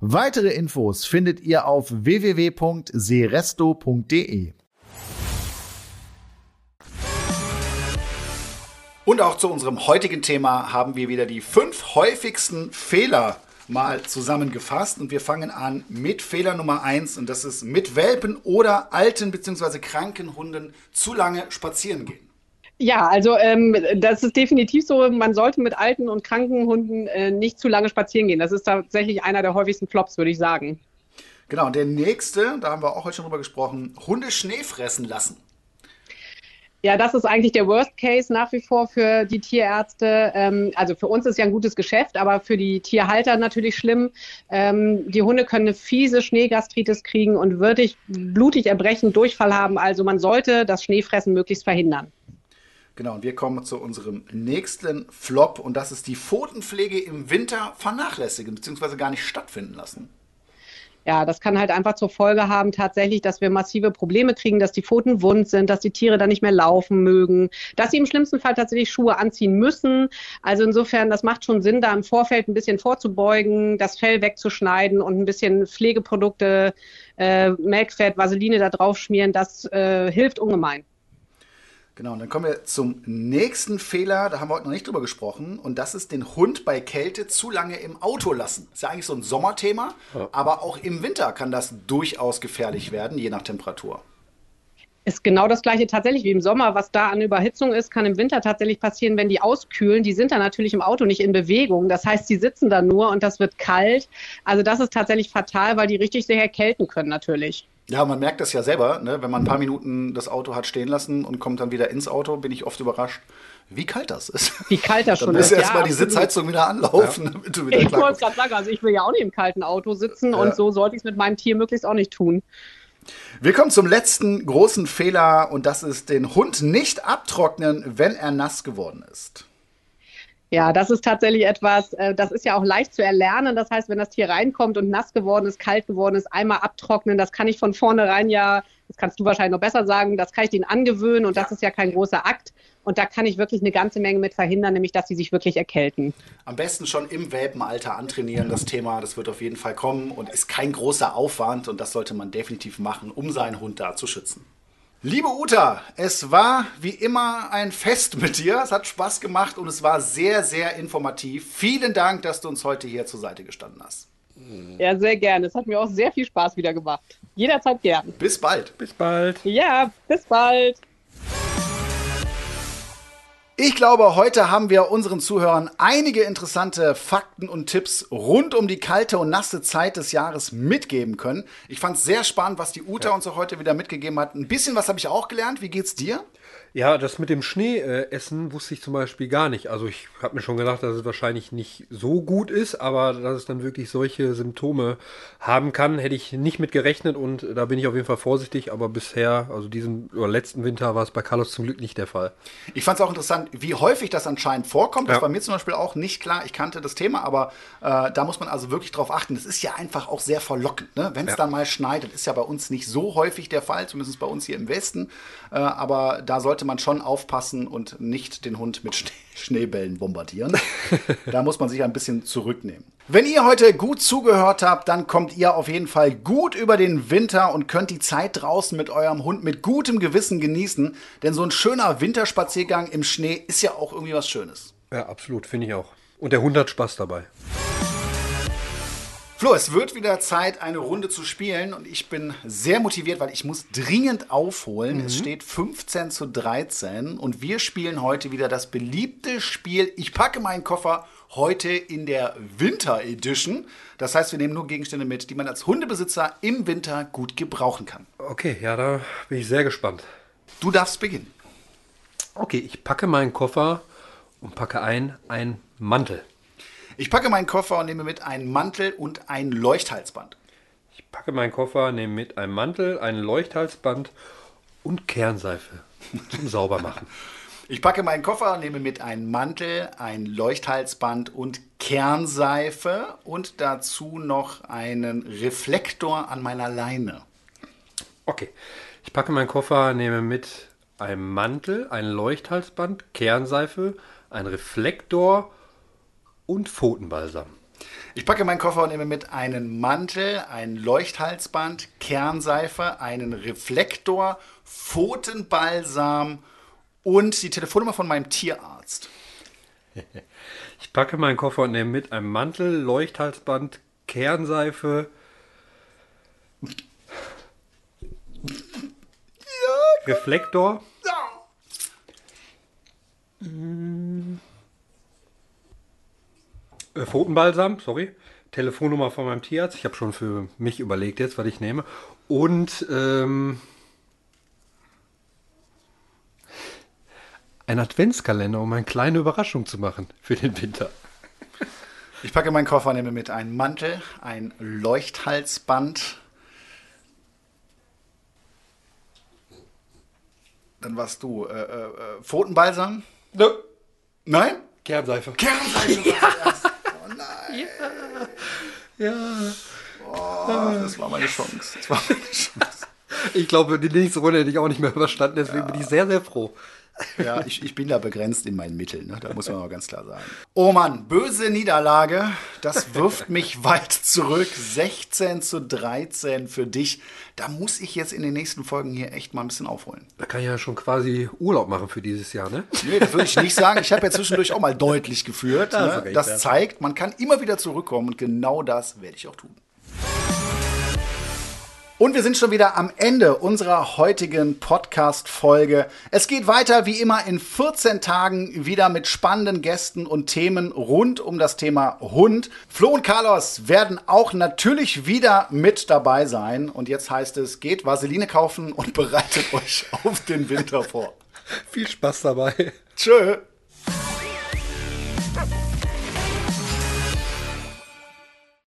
Weitere Infos findet ihr auf www.seresto.de. Und auch zu unserem heutigen Thema haben wir wieder die fünf häufigsten Fehler mal zusammengefasst. Und wir fangen an mit Fehler Nummer eins und das ist mit Welpen oder alten bzw. kranken Hunden zu lange spazieren gehen. Ja, also ähm, das ist definitiv so. Man sollte mit alten und kranken Hunden äh, nicht zu lange spazieren gehen. Das ist tatsächlich einer der häufigsten Flops, würde ich sagen. Genau, und der nächste, da haben wir auch heute schon drüber gesprochen, Hunde Schnee fressen lassen. Ja, das ist eigentlich der Worst Case nach wie vor für die Tierärzte. Ähm, also für uns ist ja ein gutes Geschäft, aber für die Tierhalter natürlich schlimm. Ähm, die Hunde können eine fiese Schneegastritis kriegen und wirklich blutig erbrechen, Durchfall haben. Also man sollte das Schneefressen möglichst verhindern. Genau, und wir kommen zu unserem nächsten Flop und das ist die Pfotenpflege im Winter vernachlässigen bzw. gar nicht stattfinden lassen. Ja, das kann halt einfach zur Folge haben tatsächlich, dass wir massive Probleme kriegen, dass die Pfoten wund sind, dass die Tiere dann nicht mehr laufen mögen, dass sie im schlimmsten Fall tatsächlich Schuhe anziehen müssen. Also insofern, das macht schon Sinn, da im Vorfeld ein bisschen vorzubeugen, das Fell wegzuschneiden und ein bisschen Pflegeprodukte, äh, Melkfett, Vaseline da drauf schmieren. Das äh, hilft ungemein. Genau, und dann kommen wir zum nächsten Fehler, da haben wir heute noch nicht drüber gesprochen, und das ist den Hund bei Kälte zu lange im Auto lassen. Ist ja eigentlich so ein Sommerthema, ja. aber auch im Winter kann das durchaus gefährlich werden, je nach Temperatur. Ist genau das gleiche tatsächlich wie im Sommer. Was da an Überhitzung ist, kann im Winter tatsächlich passieren, wenn die auskühlen. Die sind dann natürlich im Auto nicht in Bewegung. Das heißt, die sitzen da nur und das wird kalt. Also das ist tatsächlich fatal, weil die richtig sehr erkälten können natürlich. Ja, man merkt das ja selber, ne? wenn man ein paar Minuten das Auto hat stehen lassen und kommt dann wieder ins Auto, bin ich oft überrascht, wie kalt das ist. Wie kalt das schon ist. Erstmal ja, die Sitzheizung wieder anlaufen, ja. damit du wieder Ich wollte gerade sagen, also ich will ja auch nicht im kalten Auto sitzen ja. und so sollte ich es mit meinem Tier möglichst auch nicht tun. Wir kommen zum letzten großen Fehler und das ist den Hund nicht abtrocknen, wenn er nass geworden ist. Ja, das ist tatsächlich etwas, äh, das ist ja auch leicht zu erlernen. Das heißt, wenn das Tier reinkommt und nass geworden ist, kalt geworden ist, einmal abtrocknen, das kann ich von vornherein ja, das kannst du wahrscheinlich noch besser sagen, das kann ich denen angewöhnen und das ist ja kein großer Akt. Und da kann ich wirklich eine ganze Menge mit verhindern, nämlich dass sie sich wirklich erkälten. Am besten schon im Welpenalter antrainieren, das Thema, das wird auf jeden Fall kommen und ist kein großer Aufwand und das sollte man definitiv machen, um seinen Hund da zu schützen. Liebe Uta, es war wie immer ein Fest mit dir. Es hat Spaß gemacht und es war sehr, sehr informativ. Vielen Dank, dass du uns heute hier zur Seite gestanden hast. Ja, sehr gerne. Es hat mir auch sehr viel Spaß wieder gemacht. Jederzeit gern. Bis bald. Bis bald. Ja, bis bald. Ich glaube, heute haben wir unseren Zuhörern einige interessante Fakten und Tipps rund um die kalte und nasse Zeit des Jahres mitgeben können. Ich fand es sehr spannend, was die Uta ja. uns auch heute wieder mitgegeben hat. Ein bisschen was habe ich auch gelernt. Wie geht's dir? Ja, das mit dem Schneeessen äh, wusste ich zum Beispiel gar nicht. Also ich habe mir schon gedacht, dass es wahrscheinlich nicht so gut ist, aber dass es dann wirklich solche Symptome haben kann, hätte ich nicht mit gerechnet und da bin ich auf jeden Fall vorsichtig. Aber bisher, also diesen oder letzten Winter, war es bei Carlos zum Glück nicht der Fall. Ich fand es auch interessant, wie häufig das anscheinend vorkommt. Das ja. war mir zum Beispiel auch nicht klar. Ich kannte das Thema, aber äh, da muss man also wirklich drauf achten. Das ist ja einfach auch sehr verlockend. Ne? Wenn es ja. dann mal schneit, das ist ja bei uns nicht so häufig der Fall, zumindest bei uns hier im Westen. Äh, aber da sollte man schon aufpassen und nicht den Hund mit Schnee Schneebällen bombardieren. da muss man sich ein bisschen zurücknehmen. Wenn ihr heute gut zugehört habt, dann kommt ihr auf jeden Fall gut über den Winter und könnt die Zeit draußen mit eurem Hund mit gutem Gewissen genießen. Denn so ein schöner Winterspaziergang im Schnee ist ja auch irgendwie was Schönes. Ja, absolut, finde ich auch. Und der Hund hat Spaß dabei. Flo, es wird wieder Zeit, eine Runde zu spielen und ich bin sehr motiviert, weil ich muss dringend aufholen. Mhm. Es steht 15 zu 13 und wir spielen heute wieder das beliebte Spiel Ich packe meinen Koffer heute in der Winter Edition. Das heißt, wir nehmen nur Gegenstände mit, die man als Hundebesitzer im Winter gut gebrauchen kann. Okay, ja, da bin ich sehr gespannt. Du darfst beginnen. Okay, ich packe meinen Koffer und packe ein einen Mantel. Ich packe meinen Koffer und nehme mit einen Mantel und ein Leuchthalsband. Ich packe meinen Koffer, nehme mit einen Mantel, ein Leuchthalsband und Kernseife zum Saubermachen. Ich packe meinen Koffer und nehme mit einen Mantel, ein Leuchthalsband und Kernseife und dazu noch einen Reflektor an meiner Leine. Okay. Ich packe meinen Koffer, nehme mit einem Mantel, ein Leuchthalsband, Kernseife, ein Reflektor und Pfotenbalsam. Ich packe meinen Koffer und nehme mit einen Mantel, ein Leuchthalsband, Kernseife, einen Reflektor, Pfotenbalsam und die Telefonnummer von meinem Tierarzt. Ich packe meinen Koffer und nehme mit einen Mantel, Leuchthalsband, Kernseife. Ja, Reflektor. Ja. Äh, Pfotenbalsam, sorry. Telefonnummer von meinem Tierarzt. Ich habe schon für mich überlegt jetzt, was ich nehme. Und ähm, ein Adventskalender, um eine kleine Überraschung zu machen für den Winter. Ich packe meinen Koffer, nehme mit einen Mantel, ein Leuchthalsband. Dann warst du äh, äh, äh Pfotenbalsam? Nö. Nein? Kernseife. Kernseife. Ja. Ja. ja. Oh, das war meine Chance. Das war meine Chance. Ich glaube, die nächste Runde hätte ich auch nicht mehr überstanden, deswegen ja. bin ich sehr, sehr froh. Ja, ich, ich bin da begrenzt in meinen Mitteln, ne? da muss man mal ganz klar sagen. Oh Mann, böse Niederlage. Das wirft mich weit zurück. 16 zu 13 für dich. Da muss ich jetzt in den nächsten Folgen hier echt mal ein bisschen aufholen. Da kann ich ja schon quasi Urlaub machen für dieses Jahr, ne? Nee, das würde ich nicht sagen. Ich habe ja zwischendurch auch mal deutlich geführt. Ne? das zeigt, man kann immer wieder zurückkommen und genau das werde ich auch tun. Und wir sind schon wieder am Ende unserer heutigen Podcast-Folge. Es geht weiter wie immer in 14 Tagen wieder mit spannenden Gästen und Themen rund um das Thema Hund. Flo und Carlos werden auch natürlich wieder mit dabei sein. Und jetzt heißt es, geht Vaseline kaufen und bereitet euch auf den Winter vor. Viel Spaß dabei. Tschö.